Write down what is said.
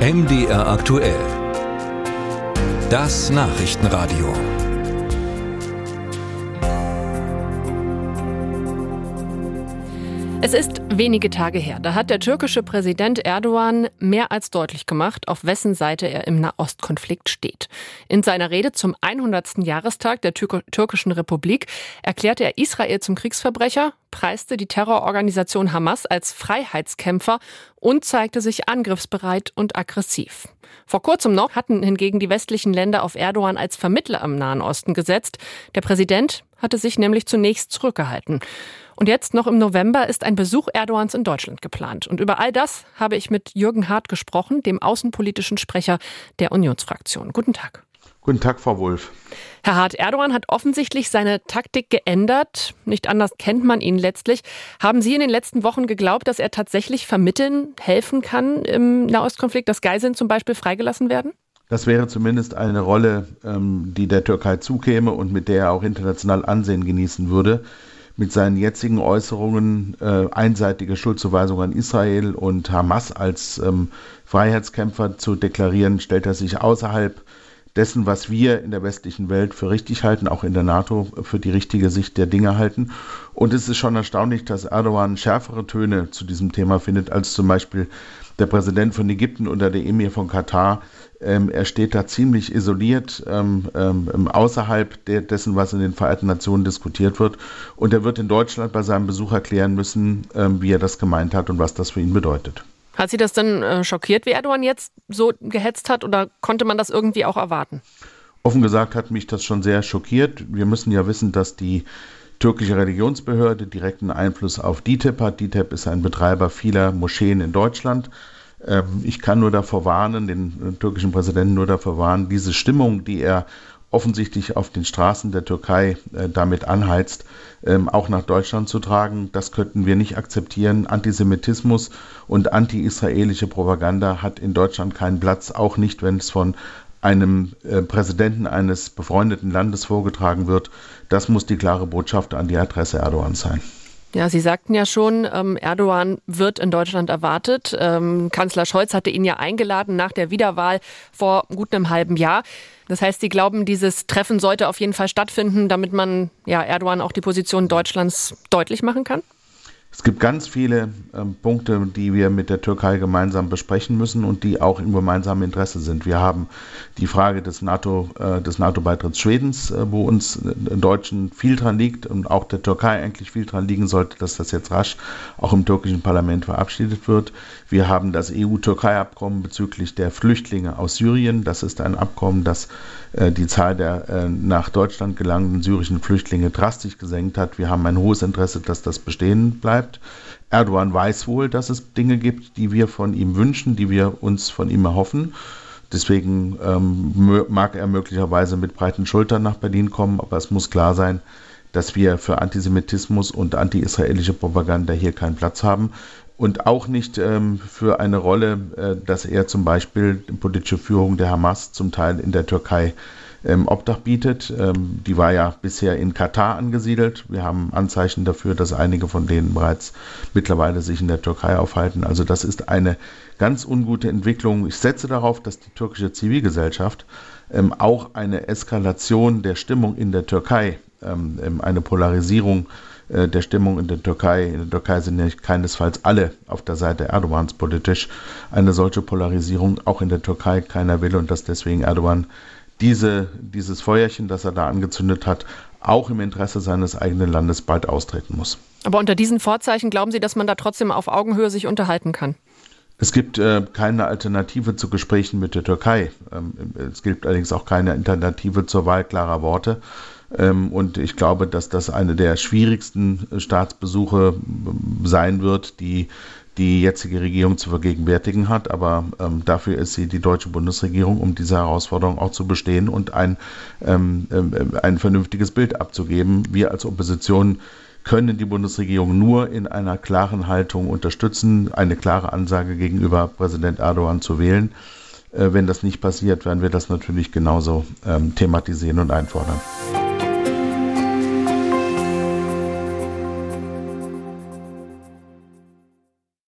MDR aktuell. Das Nachrichtenradio. Es ist wenige Tage her. Da hat der türkische Präsident Erdogan mehr als deutlich gemacht, auf wessen Seite er im Nahostkonflikt steht. In seiner Rede zum 100. Jahrestag der Tür türkischen Republik erklärte er Israel zum Kriegsverbrecher, preiste die Terrororganisation Hamas als Freiheitskämpfer und zeigte sich angriffsbereit und aggressiv. Vor kurzem noch hatten hingegen die westlichen Länder auf Erdogan als Vermittler am Nahen Osten gesetzt. Der Präsident hatte sich nämlich zunächst zurückgehalten. Und jetzt noch im November ist ein Besuch Erdogans in Deutschland geplant. Und über all das habe ich mit Jürgen Hart gesprochen, dem außenpolitischen Sprecher der Unionsfraktion. Guten Tag. Guten Tag, Frau Wolf. Herr Hart, Erdogan hat offensichtlich seine Taktik geändert. Nicht anders kennt man ihn letztlich. Haben Sie in den letzten Wochen geglaubt, dass er tatsächlich vermitteln, helfen kann im Nahostkonflikt, dass Geiseln zum Beispiel freigelassen werden? Das wäre zumindest eine Rolle, ähm, die der Türkei zukäme und mit der er auch international Ansehen genießen würde mit seinen jetzigen Äußerungen äh, einseitige Schuldzuweisung an Israel und Hamas als ähm, Freiheitskämpfer zu deklarieren, stellt er sich außerhalb dessen, was wir in der westlichen Welt für richtig halten, auch in der NATO für die richtige Sicht der Dinge halten. Und es ist schon erstaunlich, dass Erdogan schärfere Töne zu diesem Thema findet, als zum Beispiel der Präsident von Ägypten oder der Emir von Katar. Ähm, er steht da ziemlich isoliert, ähm, ähm, außerhalb de dessen, was in den Vereinten Nationen diskutiert wird. Und er wird in Deutschland bei seinem Besuch erklären müssen, ähm, wie er das gemeint hat und was das für ihn bedeutet. Hat Sie das denn äh, schockiert, wie Erdogan jetzt so gehetzt hat, oder konnte man das irgendwie auch erwarten? Offen gesagt hat mich das schon sehr schockiert. Wir müssen ja wissen, dass die türkische Religionsbehörde direkten Einfluss auf DITIB hat. DITIB ist ein Betreiber vieler Moscheen in Deutschland. Ähm, ich kann nur davor warnen, den türkischen Präsidenten nur davor warnen, diese Stimmung, die er offensichtlich auf den Straßen der Türkei äh, damit anheizt, ähm, auch nach Deutschland zu tragen. Das könnten wir nicht akzeptieren. Antisemitismus und anti-israelische Propaganda hat in Deutschland keinen Platz, auch nicht, wenn es von einem äh, Präsidenten eines befreundeten Landes vorgetragen wird. Das muss die klare Botschaft an die Adresse Erdogans sein. Ja, Sie sagten ja schon, ähm, Erdogan wird in Deutschland erwartet. Ähm, Kanzler Scholz hatte ihn ja eingeladen nach der Wiederwahl vor gut einem halben Jahr. Das heißt, Sie glauben, dieses Treffen sollte auf jeden Fall stattfinden, damit man ja, Erdogan auch die Position Deutschlands deutlich machen kann? Es gibt ganz viele ähm, Punkte, die wir mit der Türkei gemeinsam besprechen müssen und die auch im gemeinsamen Interesse sind. Wir haben die Frage des NATO, äh, des NATO-Beitritts Schwedens, äh, wo uns äh, Deutschen viel dran liegt und auch der Türkei eigentlich viel dran liegen sollte, dass das jetzt rasch auch im türkischen Parlament verabschiedet wird. Wir haben das EU-Türkei-Abkommen bezüglich der Flüchtlinge aus Syrien. Das ist ein Abkommen, das äh, die Zahl der äh, nach Deutschland gelangten syrischen Flüchtlinge drastisch gesenkt hat. Wir haben ein hohes Interesse, dass das bestehen bleibt. Erdogan weiß wohl, dass es Dinge gibt, die wir von ihm wünschen, die wir uns von ihm erhoffen. Deswegen ähm, mag er möglicherweise mit breiten Schultern nach Berlin kommen, aber es muss klar sein, dass wir für Antisemitismus und anti-israelische Propaganda hier keinen Platz haben und auch nicht ähm, für eine Rolle, äh, dass er zum Beispiel die politische Führung der Hamas zum Teil in der Türkei ähm, Obdach bietet. Ähm, die war ja bisher in Katar angesiedelt. Wir haben Anzeichen dafür, dass einige von denen bereits mittlerweile sich in der Türkei aufhalten. Also das ist eine ganz ungute Entwicklung. Ich setze darauf, dass die türkische Zivilgesellschaft ähm, auch eine Eskalation der Stimmung in der Türkei, ähm, ähm, eine Polarisierung äh, der Stimmung in der Türkei. In der Türkei sind ja keinesfalls alle auf der Seite Erdogans politisch. Eine solche Polarisierung auch in der Türkei keiner will und dass deswegen Erdogan diese, dieses Feuerchen, das er da angezündet hat, auch im Interesse seines eigenen Landes bald austreten muss. Aber unter diesen Vorzeichen glauben Sie, dass man da trotzdem auf Augenhöhe sich unterhalten kann? Es gibt äh, keine Alternative zu Gesprächen mit der Türkei. Ähm, es gibt allerdings auch keine Alternative zur Wahl klarer Worte. Ähm, und ich glaube, dass das eine der schwierigsten Staatsbesuche ähm, sein wird, die die jetzige Regierung zu vergegenwärtigen hat. Aber ähm, dafür ist sie die deutsche Bundesregierung, um diese Herausforderung auch zu bestehen und ein, ähm, äh, ein vernünftiges Bild abzugeben. Wir als Opposition können die Bundesregierung nur in einer klaren Haltung unterstützen, eine klare Ansage gegenüber Präsident Erdogan zu wählen. Äh, wenn das nicht passiert, werden wir das natürlich genauso ähm, thematisieren und einfordern.